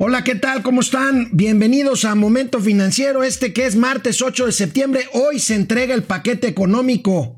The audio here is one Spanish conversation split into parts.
Hola, ¿qué tal? ¿Cómo están? Bienvenidos a Momento Financiero, este que es martes 8 de septiembre. Hoy se entrega el paquete económico.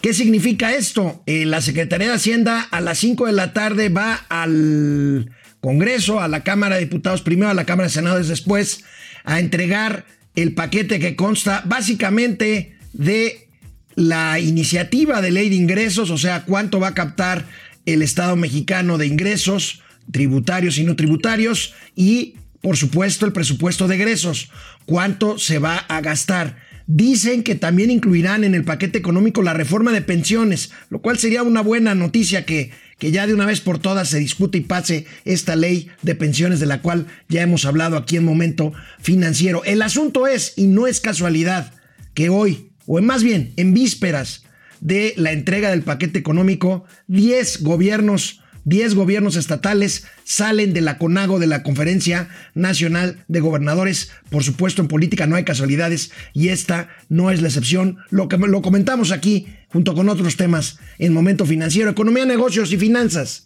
¿Qué significa esto? Eh, la Secretaría de Hacienda a las 5 de la tarde va al Congreso, a la Cámara de Diputados primero, a la Cámara de Senadores después, a entregar el paquete que consta básicamente de la iniciativa de ley de ingresos, o sea, cuánto va a captar el Estado mexicano de ingresos tributarios y no tributarios y, por supuesto, el presupuesto de egresos, cuánto se va a gastar. Dicen que también incluirán en el paquete económico la reforma de pensiones, lo cual sería una buena noticia que, que ya de una vez por todas se discute y pase esta ley de pensiones de la cual ya hemos hablado aquí en Momento Financiero. El asunto es, y no es casualidad, que hoy, o más bien en vísperas de la entrega del paquete económico, 10 gobiernos 10 gobiernos estatales salen de la CONAGO, de la Conferencia Nacional de Gobernadores. Por supuesto, en política no hay casualidades y esta no es la excepción. Lo que lo comentamos aquí junto con otros temas en Momento Financiero, Economía, Negocios y Finanzas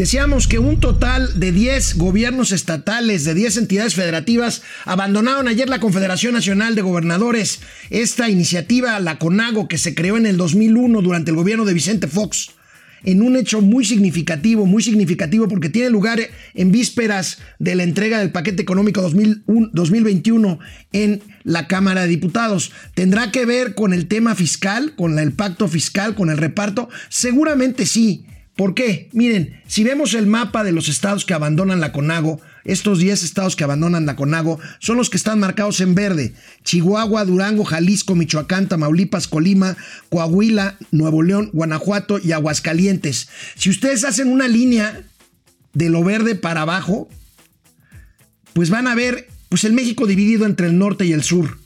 Decíamos que un total de 10 gobiernos estatales, de 10 entidades federativas, abandonaron ayer la Confederación Nacional de Gobernadores, esta iniciativa, la CONAGO, que se creó en el 2001 durante el gobierno de Vicente Fox, en un hecho muy significativo, muy significativo porque tiene lugar en vísperas de la entrega del paquete económico 2021 en la Cámara de Diputados. ¿Tendrá que ver con el tema fiscal, con el pacto fiscal, con el reparto? Seguramente sí. ¿Por qué? Miren, si vemos el mapa de los estados que abandonan la CONAGO, estos 10 estados que abandonan la CONAGO son los que están marcados en verde. Chihuahua, Durango, Jalisco, Michoacán, Tamaulipas, Colima, Coahuila, Nuevo León, Guanajuato y Aguascalientes. Si ustedes hacen una línea de lo verde para abajo, pues van a ver pues el México dividido entre el norte y el sur.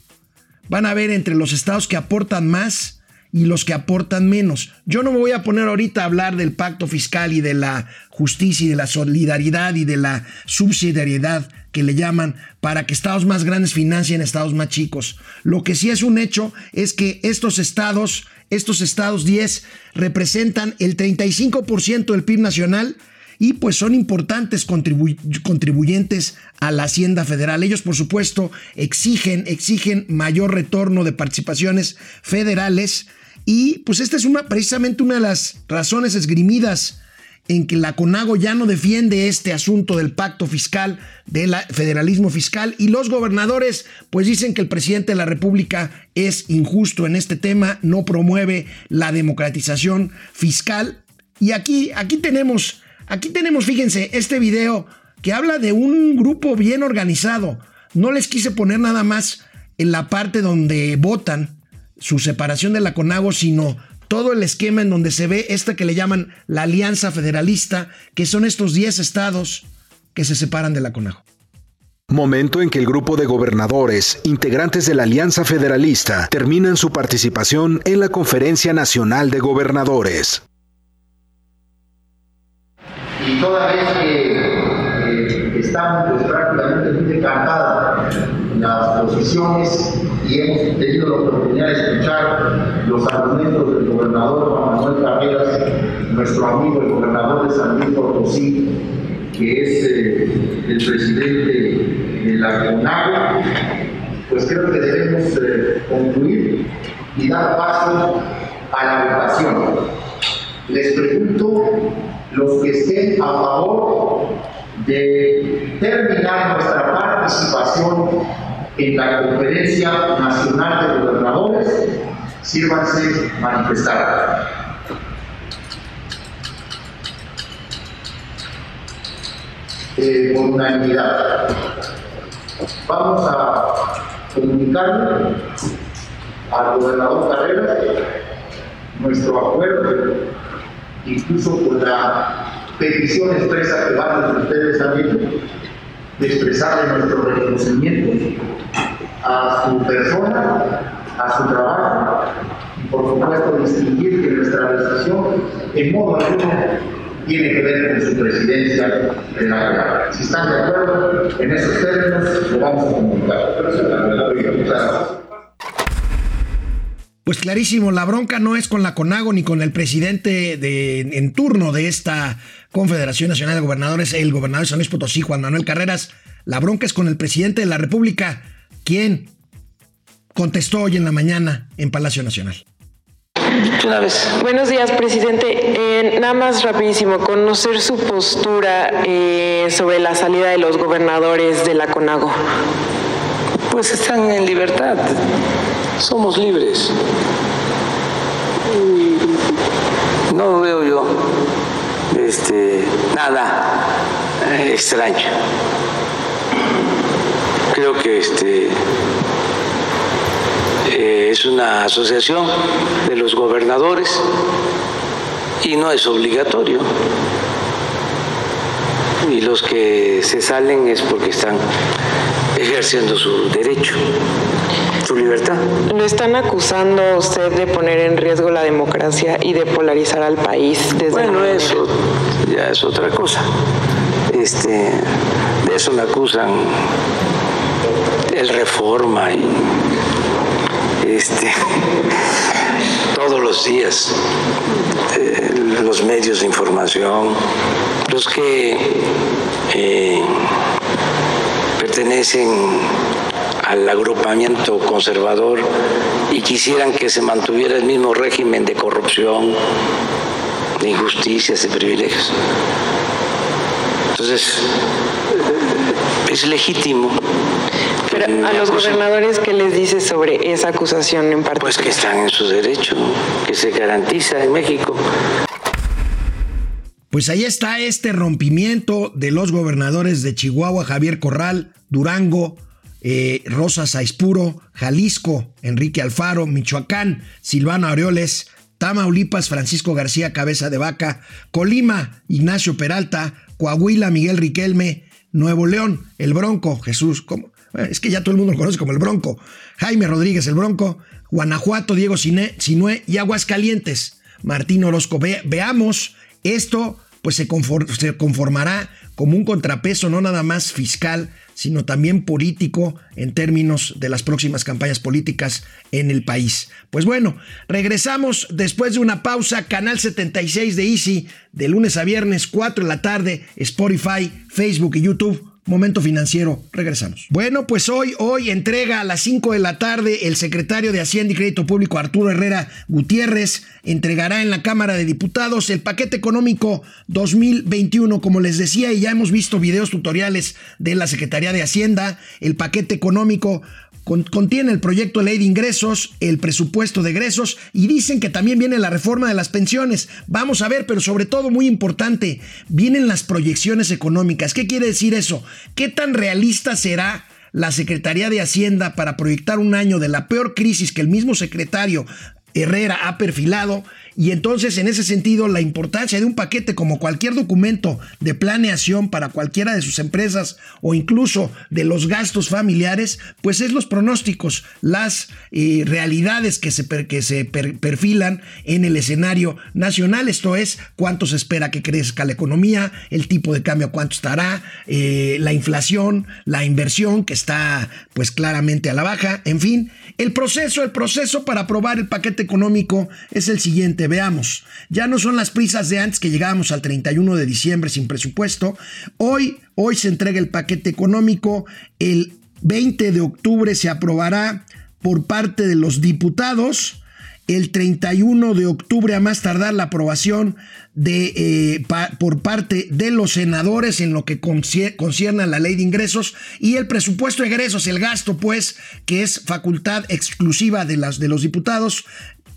Van a ver entre los estados que aportan más y los que aportan menos. Yo no me voy a poner ahorita a hablar del pacto fiscal y de la justicia y de la solidaridad y de la subsidiariedad que le llaman para que estados más grandes financien estados más chicos. Lo que sí es un hecho es que estos estados, estos estados 10 representan el 35% del PIB nacional y pues son importantes contribuyentes a la Hacienda Federal. Ellos, por supuesto, exigen, exigen mayor retorno de participaciones federales y pues esta es precisamente una de las razones esgrimidas en que la CONAGO ya no defiende este asunto del pacto fiscal, del federalismo fiscal, y los gobernadores pues dicen que el presidente de la República es injusto en este tema, no promueve la democratización fiscal. Y aquí, aquí tenemos, aquí tenemos, fíjense, este video que habla de un grupo bien organizado. No les quise poner nada más en la parte donde votan, su separación de la CONAGO, sino todo el esquema en donde se ve esta que le llaman la Alianza Federalista, que son estos 10 estados que se separan de la CONAGO. Momento en que el grupo de gobernadores, integrantes de la Alianza Federalista, terminan su participación en la Conferencia Nacional de Gobernadores. Y toda vez que eh, estamos pues, prácticamente muy las posiciones y hemos tenido la oportunidad de escuchar los argumentos del gobernador Juan Manuel Carreras, nuestro amigo el gobernador de San Luis Potosí, que es eh, el presidente de la CONAGO, pues creo que debemos eh, concluir y dar paso a la votación. Les pregunto, los que estén a favor de terminar nuestra participación en la Conferencia Nacional de Gobernadores, sírvanse manifestar. Eh, unanimidad. Vamos a comunicarle al gobernador Carreras nuestro acuerdo, incluso con la petición expresa que varios de ustedes han de expresarle nuestro reconocimiento a su persona, a su trabajo por supuesto, distinguir que nuestra decisión en modo alguno tiene que ver con su presidencia de la Cámara. Si están de acuerdo en esos términos, lo vamos a comunicar. Pues clarísimo, la bronca no es con la CONAGO ni con el presidente de, en turno de esta Confederación Nacional de Gobernadores, el gobernador de San Luis Potosí, Juan Manuel Carreras. La bronca es con el presidente de la República, quien contestó hoy en la mañana en Palacio Nacional. Una vez. Buenos días, presidente. Eh, nada más rapidísimo, conocer su postura eh, sobre la salida de los gobernadores de la CONAGO. Pues están en libertad. Somos libres. No veo yo este, nada eh, extraño. Creo que este eh, es una asociación de los gobernadores y no es obligatorio. Y los que se salen es porque están ejerciendo su derecho, su libertad. Lo están acusando a usted de poner en riesgo la democracia y de polarizar al país desde Bueno, la eso ya es otra cosa. Este, de eso me acusan el reforma y este todos los días eh, los medios de información, los que eh, pertenecen al agrupamiento conservador y quisieran que se mantuviera el mismo régimen de corrupción, de injusticias, de privilegios. Entonces, es legítimo. Pero a los gobernadores, ¿qué les dice sobre esa acusación en particular? Pues que están en su derecho, que se garantiza en México. Pues ahí está este rompimiento de los gobernadores de Chihuahua, Javier Corral, Durango, eh, Rosa Saispuro, Jalisco, Enrique Alfaro, Michoacán, Silvano Aureoles, Tamaulipas, Francisco García Cabeza de Vaca, Colima, Ignacio Peralta, Coahuila, Miguel Riquelme, Nuevo León, El Bronco, Jesús, ¿cómo? Eh, es que ya todo el mundo lo conoce como El Bronco, Jaime Rodríguez, El Bronco, Guanajuato, Diego Siné- Sinué y Aguascalientes, Martín Orozco. Ve- veamos, esto pues se, se conformará como un contrapeso no nada más fiscal, sino también político en términos de las próximas campañas políticas en el país. Pues bueno, regresamos después de una pausa, Canal 76 de Easy, de lunes a viernes, 4 de la tarde, Spotify, Facebook y YouTube. Momento financiero, regresamos. Bueno, pues hoy, hoy entrega a las 5 de la tarde el secretario de Hacienda y Crédito Público Arturo Herrera Gutiérrez entregará en la Cámara de Diputados el paquete económico 2021. Como les decía, y ya hemos visto videos tutoriales de la Secretaría de Hacienda, el paquete económico con- contiene el proyecto de ley de ingresos, el presupuesto de egresos y dicen que también viene la reforma de las pensiones. Vamos a ver, pero sobre todo muy importante, vienen las proyecciones económicas. ¿Qué quiere decir eso? ¿Qué tan realista será la Secretaría de Hacienda para proyectar un año de la peor crisis que el mismo secretario Herrera ha perfilado y entonces en ese sentido la importancia de un paquete como cualquier documento de planeación para cualquiera de sus empresas o incluso de los gastos familiares, pues es los pronósticos, las eh, realidades que se, que se per- perfilan en el escenario nacional, esto es cuánto se espera que crezca la economía, el tipo de cambio cuánto estará, eh, la inflación, la inversión que está pues claramente a la baja, en fin, el proceso, el proceso para aprobar el paquete económico es el siguiente, veamos, ya no son las prisas de antes que llegábamos al 31 de diciembre sin presupuesto, hoy, hoy se entrega el paquete económico, el 20 de octubre se aprobará por parte de los diputados, el 31 de octubre a más tardar la aprobación de, eh, por parte de los senadores en lo que concie- concierne a la ley de ingresos y el presupuesto de egresos, el gasto pues que es facultad exclusiva de, las, de los diputados,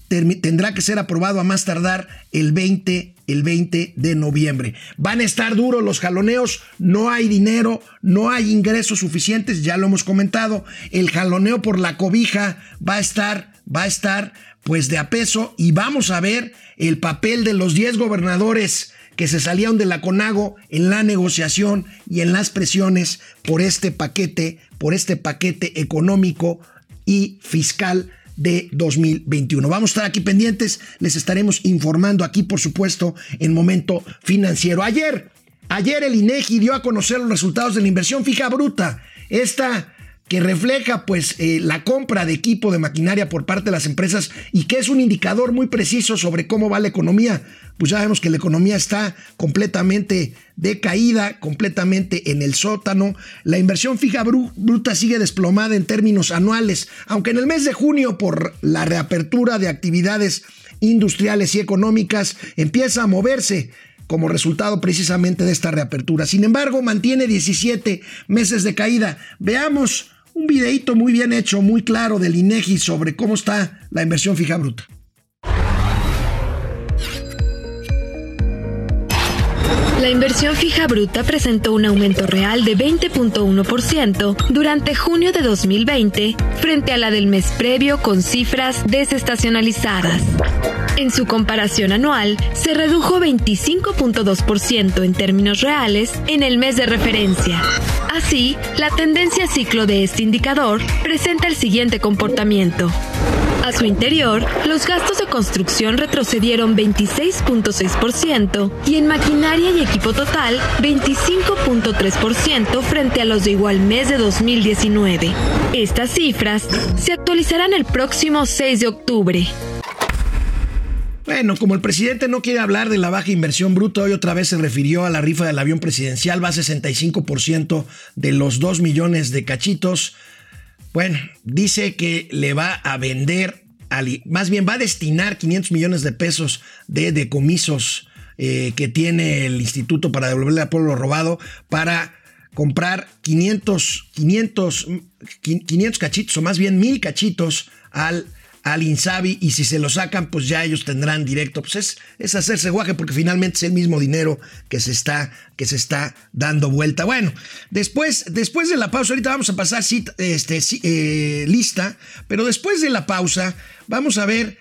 tendrá que ser aprobado a más tardar el 20 el 20 de noviembre. Van a estar duros los jaloneos, no hay dinero, no hay ingresos suficientes, ya lo hemos comentado. El jaloneo por la cobija va a estar, va a estar pues de a peso y vamos a ver el papel de los 10 gobernadores que se salieron de la CONAGO en la negociación y en las presiones por este paquete, por este paquete económico y fiscal de 2021. Vamos a estar aquí pendientes, les estaremos informando aquí, por supuesto, en momento financiero. Ayer, ayer el INEGI dio a conocer los resultados de la inversión fija bruta. Esta que refleja pues eh, la compra de equipo de maquinaria por parte de las empresas y que es un indicador muy preciso sobre cómo va la economía. Pues ya vemos que la economía está completamente decaída, completamente en el sótano. La inversión fija bruta sigue desplomada en términos anuales, aunque en el mes de junio por la reapertura de actividades industriales y económicas empieza a moverse como resultado precisamente de esta reapertura. Sin embargo, mantiene 17 meses de caída. Veamos un videito muy bien hecho, muy claro del INEGI sobre cómo está la inversión fija bruta. La inversión fija bruta presentó un aumento real de 20.1% durante junio de 2020 frente a la del mes previo con cifras desestacionalizadas. En su comparación anual, se redujo 25.2% en términos reales en el mes de referencia. Así, la tendencia ciclo de este indicador presenta el siguiente comportamiento. A su interior, los gastos de construcción retrocedieron 26.6% y en maquinaria y equipo total 25.3% frente a los de igual mes de 2019. Estas cifras se actualizarán el próximo 6 de octubre. Bueno, como el presidente no quiere hablar de la baja inversión bruta, hoy otra vez se refirió a la rifa del avión presidencial, va a 65% de los 2 millones de cachitos. Bueno, dice que le va a vender, más bien va a destinar 500 millones de pesos de decomisos eh, que tiene el instituto para devolverle al pueblo robado para comprar 500, 500, 500 cachitos o más bien mil cachitos al al Insabi y si se lo sacan, pues ya ellos tendrán directo. Pues es, es hacerse guaje porque finalmente es el mismo dinero que se está, que se está dando vuelta. Bueno, después, después de la pausa, ahorita vamos a pasar este, eh, lista, pero después de la pausa vamos a ver,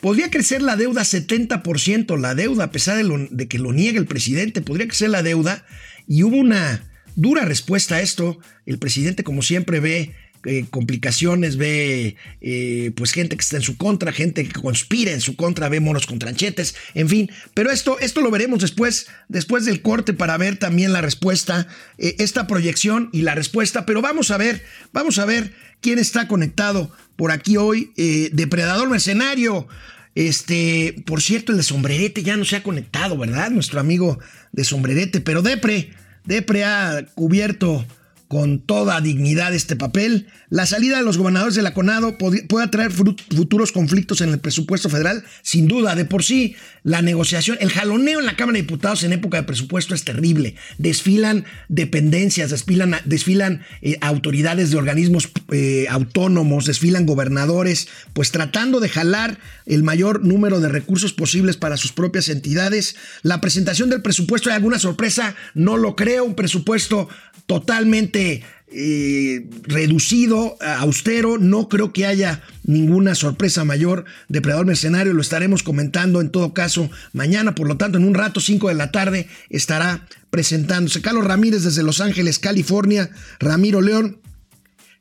podría crecer la deuda 70%, la deuda, a pesar de, de que lo niegue el presidente, podría crecer la deuda y hubo una dura respuesta a esto. El presidente, como siempre, ve eh, complicaciones, ve eh, pues gente que está en su contra, gente que conspira en su contra, ve monos con tranchetes, en fin. Pero esto, esto lo veremos después, después del corte para ver también la respuesta, eh, esta proyección y la respuesta. Pero vamos a ver, vamos a ver quién está conectado por aquí hoy. Depredador Mercenario. Este, por cierto, el de sombrerete ya no se ha conectado, ¿verdad? Nuestro amigo de sombrerete, pero Depre, Depre ha cubierto con toda dignidad este papel. La salida de los gobernadores de la CONADO puede atraer futuros conflictos en el presupuesto federal, sin duda. De por sí, la negociación, el jaloneo en la Cámara de Diputados en época de presupuesto es terrible. Desfilan dependencias, desfilan, desfilan eh, autoridades de organismos eh, autónomos, desfilan gobernadores, pues tratando de jalar el mayor número de recursos posibles para sus propias entidades. La presentación del presupuesto, ¿hay alguna sorpresa? No lo creo. Un presupuesto totalmente eh, reducido, austero. No creo que haya ninguna sorpresa mayor. Depredador Mercenario lo estaremos comentando en todo caso mañana. Por lo tanto, en un rato, 5 de la tarde, estará presentándose. Carlos Ramírez desde Los Ángeles, California. Ramiro León.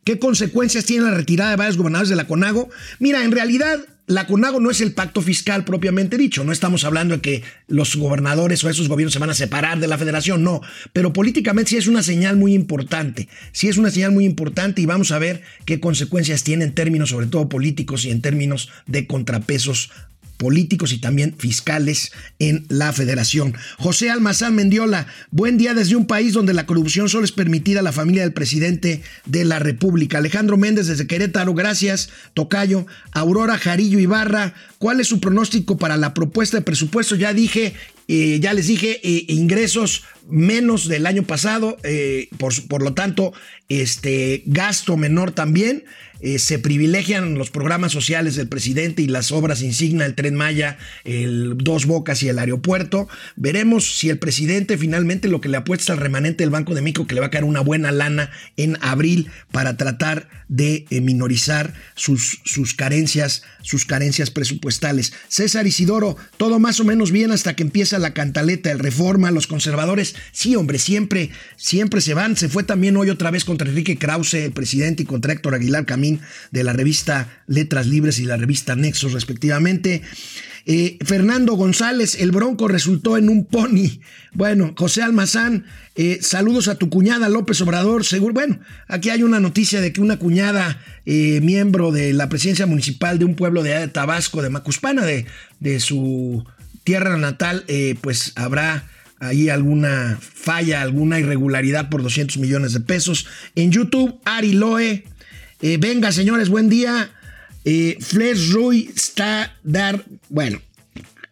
¿Qué consecuencias tiene la retirada de varios gobernadores de la CONAGO? Mira, en realidad la CONAGO no es el pacto fiscal propiamente dicho, no estamos hablando de que los gobernadores o esos gobiernos se van a separar de la federación, no, pero políticamente sí es una señal muy importante, sí es una señal muy importante y vamos a ver qué consecuencias tiene en términos sobre todo políticos y en términos de contrapesos políticos y también fiscales en la federación. José Almazán Mendiola, buen día desde un país donde la corrupción solo es permitida a la familia del presidente de la República. Alejandro Méndez desde Querétaro, gracias. Tocayo, Aurora Jarillo Ibarra, ¿cuál es su pronóstico para la propuesta de presupuesto? Ya dije, eh, ya les dije, eh, ingresos menos del año pasado, eh, por, por, lo tanto, este gasto menor también. Eh, se privilegian los programas sociales del presidente y las obras insignia, el tren Maya, el Dos Bocas y el aeropuerto. Veremos si el presidente finalmente lo que le apuesta al remanente del Banco de México, que le va a caer una buena lana en abril para tratar de eh, minorizar sus, sus carencias, sus carencias presupuestales. César Isidoro, todo más o menos bien hasta que empieza la cantaleta, el reforma, los conservadores. Sí, hombre, siempre, siempre se van. Se fue también hoy otra vez contra Enrique Krause, el presidente, y contra Héctor Aguilar Camilo De la revista Letras Libres y la revista Nexos respectivamente. Eh, Fernando González, el Bronco resultó en un pony. Bueno, José Almazán, eh, saludos a tu cuñada López Obrador. Seguro, bueno, aquí hay una noticia de que una cuñada, eh, miembro de la presidencia municipal de un pueblo de Tabasco, de Macuspana, de, de su tierra natal, pues habrá ahí alguna falla, alguna irregularidad por 200 millones de pesos. En YouTube, Ari Loe. Venga, señores, buen día. Eh, Flesh Rui está dar. Bueno,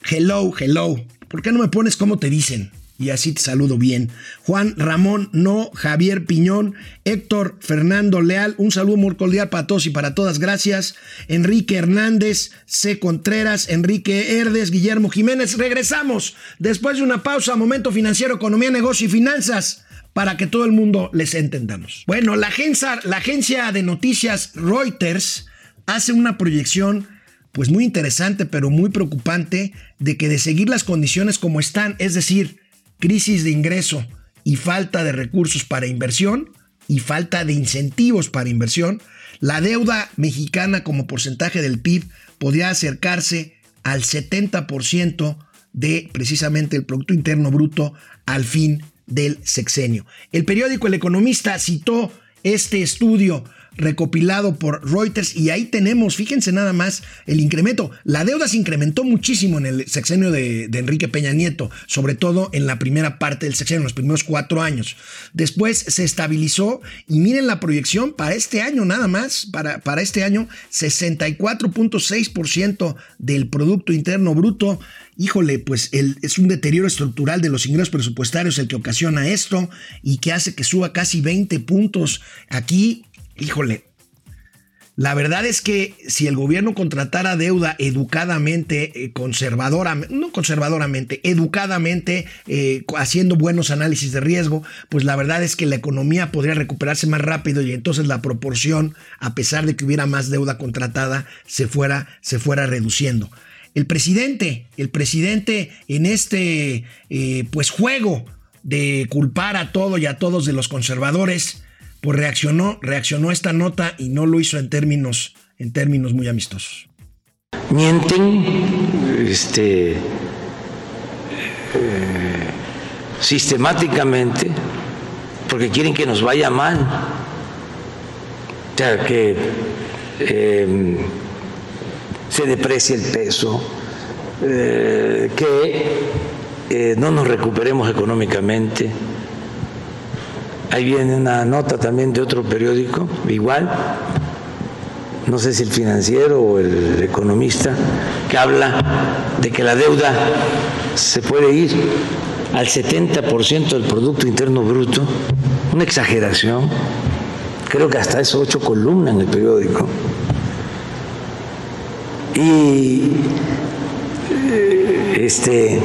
hello, hello. ¿Por qué no me pones como te dicen? Y así te saludo bien. Juan Ramón No, Javier Piñón, Héctor Fernando Leal, un saludo muy cordial para todos y para todas, gracias. Enrique Hernández, C. Contreras, Enrique Herdes, Guillermo Jiménez. Regresamos después de una pausa, momento financiero, economía, negocio y finanzas para que todo el mundo les entendamos. Bueno, la agencia, de noticias Reuters hace una proyección pues muy interesante pero muy preocupante de que de seguir las condiciones como están, es decir, crisis de ingreso y falta de recursos para inversión y falta de incentivos para inversión, la deuda mexicana como porcentaje del PIB podría acercarse al 70% de precisamente el Producto Interno Bruto al fin del sexenio. El periódico El Economista citó este estudio recopilado por Reuters y ahí tenemos, fíjense nada más, el incremento. La deuda se incrementó muchísimo en el sexenio de, Enrique Peña Nieto, sobre todo en la primera parte del sexenio, en los primeros cuatro años. Después se estabilizó y miren la proyección para este año nada más, para, para este año 64.6% del Producto Interno Bruto. Híjole, pues es un deterioro estructural de los ingresos presupuestarios el que ocasiona esto y que hace que suba casi 20 puntos. Aquí híjole, la verdad es que si el gobierno contratara deuda educadamente, eh, conservadoramente, no conservadoramente, educadamente, eh, haciendo buenos análisis de riesgo, pues la verdad es que la economía podría recuperarse más rápido y entonces la proporción, a pesar de que hubiera más deuda contratada, se fuera, se fuera reduciendo. El presidente, el presidente en este eh, pues juego de culpar a todo y a todos de los conservadores, pues reaccionó, reaccionó esta nota y no lo hizo en términos, en términos muy amistosos. Mienten, este, eh, sistemáticamente, porque quieren que nos vaya mal. O sea, que em, se deprecie el peso, eh, que eh, no nos recuperemos económicamente Ahí viene una nota también de otro periódico, igual, no sé si el financiero o el economista, que habla de que la deuda se puede ir al 70% del Producto Interno Bruto, una exageración, creo que hasta eso ocho columnas en el periódico. Y este,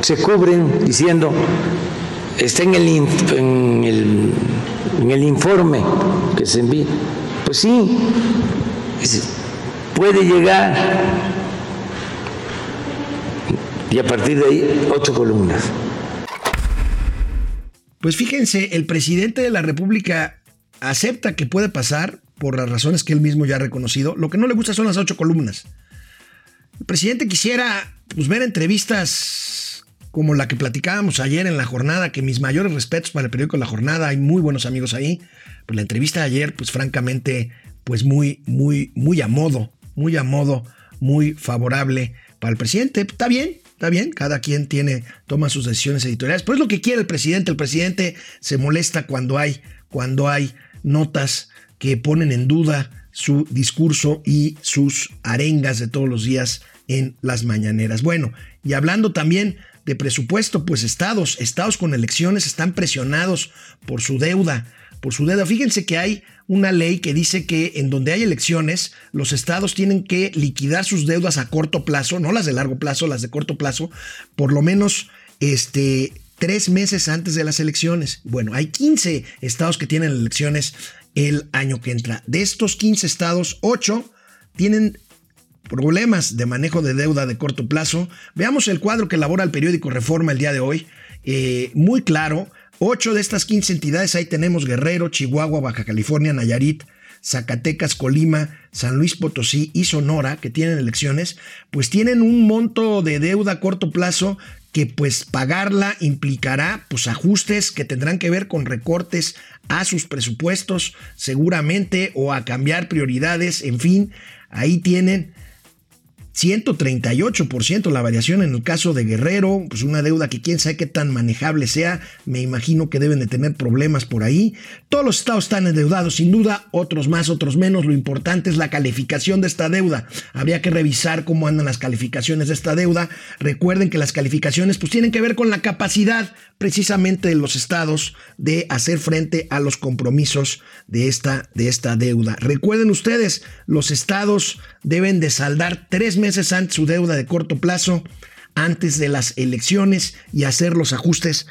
se cubren diciendo está en el, en el, en el informe que se envía. Pues sí, puede llegar y a partir de ahí ocho columnas. Pues fíjense, el presidente de la República acepta que puede pasar por las razones que él mismo ya ha reconocido. Lo que no le gusta son las ocho columnas. El presidente quisiera pues, ver entrevistas como la que platicábamos ayer en la jornada, que mis mayores respetos para el periódico La Jornada, hay muy buenos amigos ahí. Pues la entrevista de ayer, pues francamente, pues muy, muy, muy a modo, muy a modo, muy favorable para el presidente. Está bien, está bien, cada quien tiene, toma sus decisiones editoriales, pero es lo que quiere el presidente. El presidente se molesta cuando hay, cuando hay notas que ponen en duda su discurso y sus arengas de todos los días en las mañaneras. Bueno, y hablando también de presupuesto, pues estados, estados con elecciones están presionados por su deuda, por su deuda. Fíjense que hay una ley que dice que en donde hay elecciones, los estados tienen que liquidar sus deudas a corto plazo, no las de largo plazo, las de corto plazo, por lo menos este, tres meses antes de las elecciones. Bueno, hay 15 estados que tienen elecciones el año que entra. De estos 15 estados, 8 tienen problemas de manejo de deuda de corto plazo. Veamos el cuadro que elabora el periódico Reforma el día de hoy. Eh, muy claro, ocho de estas 15 entidades, ahí tenemos Guerrero, Chihuahua, Baja California, Nayarit, Zacatecas, Colima, San Luis Potosí y Sonora, que tienen elecciones, pues tienen un monto de deuda a corto plazo que pues pagarla implicará pues ajustes que tendrán que ver con recortes a sus presupuestos seguramente o a cambiar prioridades, en fin, ahí tienen 138% la variación en el caso de Guerrero, pues una deuda que quién sabe qué tan manejable sea, me imagino que deben de tener problemas por ahí. Todos los estados están endeudados, sin duda, otros más, otros menos, lo importante es la calificación de esta deuda. Habría que revisar cómo andan las calificaciones de esta deuda. Recuerden que las calificaciones pues tienen que ver con la capacidad precisamente de los estados de hacer frente a los compromisos de esta, de esta deuda. Recuerden ustedes, los estados deben de saldar tres meses antes su deuda de corto plazo, antes de las elecciones y hacer los ajustes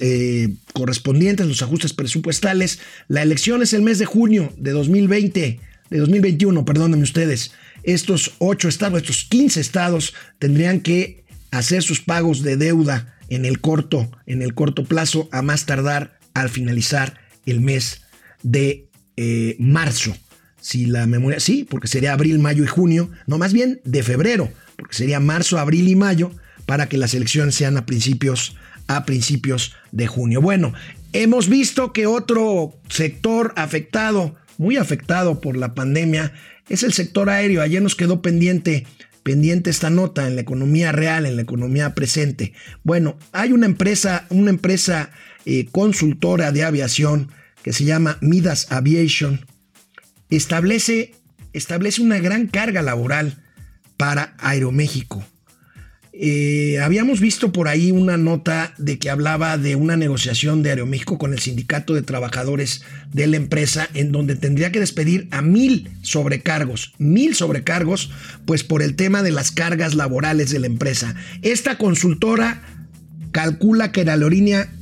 eh, correspondientes, los ajustes presupuestales. La elección es el mes de junio de 2020, de 2021, perdónenme ustedes. Estos ocho estados, estos 15 estados tendrían que hacer sus pagos de deuda en el corto, en el corto plazo, a más tardar al finalizar el mes de eh, marzo si la memoria, sí, porque sería abril, mayo y junio, no más bien de febrero, porque sería marzo, abril y mayo para que las elecciones sean a principios a principios de junio. Bueno, hemos visto que otro sector afectado, muy afectado por la pandemia, es el sector aéreo. Ayer nos quedó pendiente pendiente esta nota en la economía real, en la economía presente. Bueno, hay una empresa, una empresa eh, consultora de aviación que se llama Midas Aviation, establece, establece una gran carga laboral para Aeroméxico. Eh, habíamos visto por ahí una nota de que hablaba de una negociación de Aeroméxico con el sindicato de trabajadores de la empresa en donde tendría que despedir a mil sobrecargos, mil sobrecargos, pues por el tema de las cargas laborales de la empresa. Esta consultora calcula que la aerolínea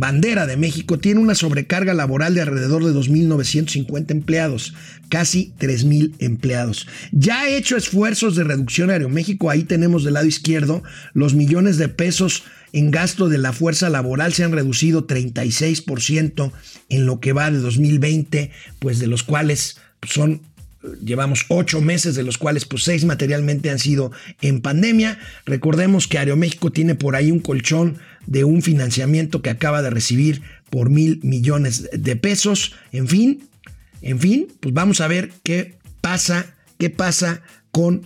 Bandera de México tiene una sobrecarga laboral de alrededor de 2.950 empleados, casi 3.000 empleados. Ya ha hecho esfuerzos de reducción Aeroméxico, ahí tenemos del lado izquierdo los millones de pesos en gasto de la fuerza laboral se han reducido 36% en lo que va de 2020, pues de los cuales son llevamos ocho meses, de los cuales pues seis materialmente han sido en pandemia. Recordemos que Aeroméxico tiene por ahí un colchón de un financiamiento que acaba de recibir por mil millones de pesos. En fin, en fin, pues vamos a ver qué pasa, qué pasa con,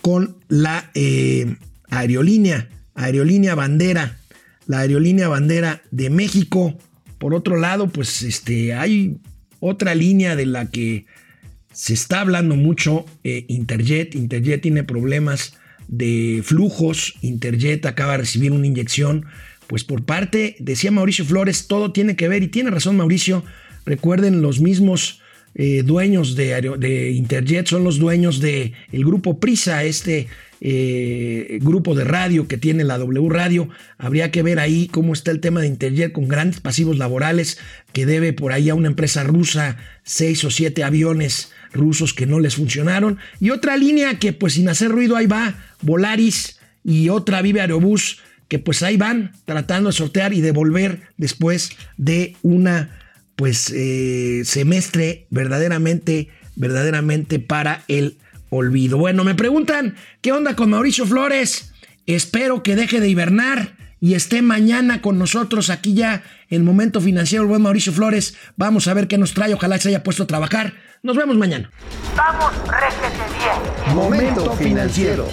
con la eh, aerolínea, aerolínea bandera, la aerolínea bandera de México. Por otro lado, pues este, hay otra línea de la que se está hablando mucho eh, Interjet. Interjet tiene problemas de flujos. Interjet acaba de recibir una inyección. Pues por parte, decía Mauricio Flores, todo tiene que ver, y tiene razón Mauricio, recuerden los mismos eh, dueños de, de, Interjet, son los dueños del el grupo Prisa, este eh, grupo de radio que tiene la W Radio. Habría que ver ahí cómo está el tema de Interjet con grandes pasivos laborales que debe por ahí a una empresa rusa seis o siete aviones rusos que no les funcionaron. Y otra línea que pues sin hacer ruido ahí va, Volaris y otra Vive Aerobús que pues ahí van tratando de sortear y devolver después de una pues eh, semestre verdaderamente, verdaderamente para el olvido. Bueno, me preguntan, ¿qué onda con Mauricio Flores? Espero que deje de hibernar y esté mañana con nosotros aquí ya en Momento Financiero, el buen Mauricio Flores. Vamos a ver qué nos trae, ojalá se haya puesto a trabajar. Nos vemos mañana. Vamos, réjete bien. Momento financiero.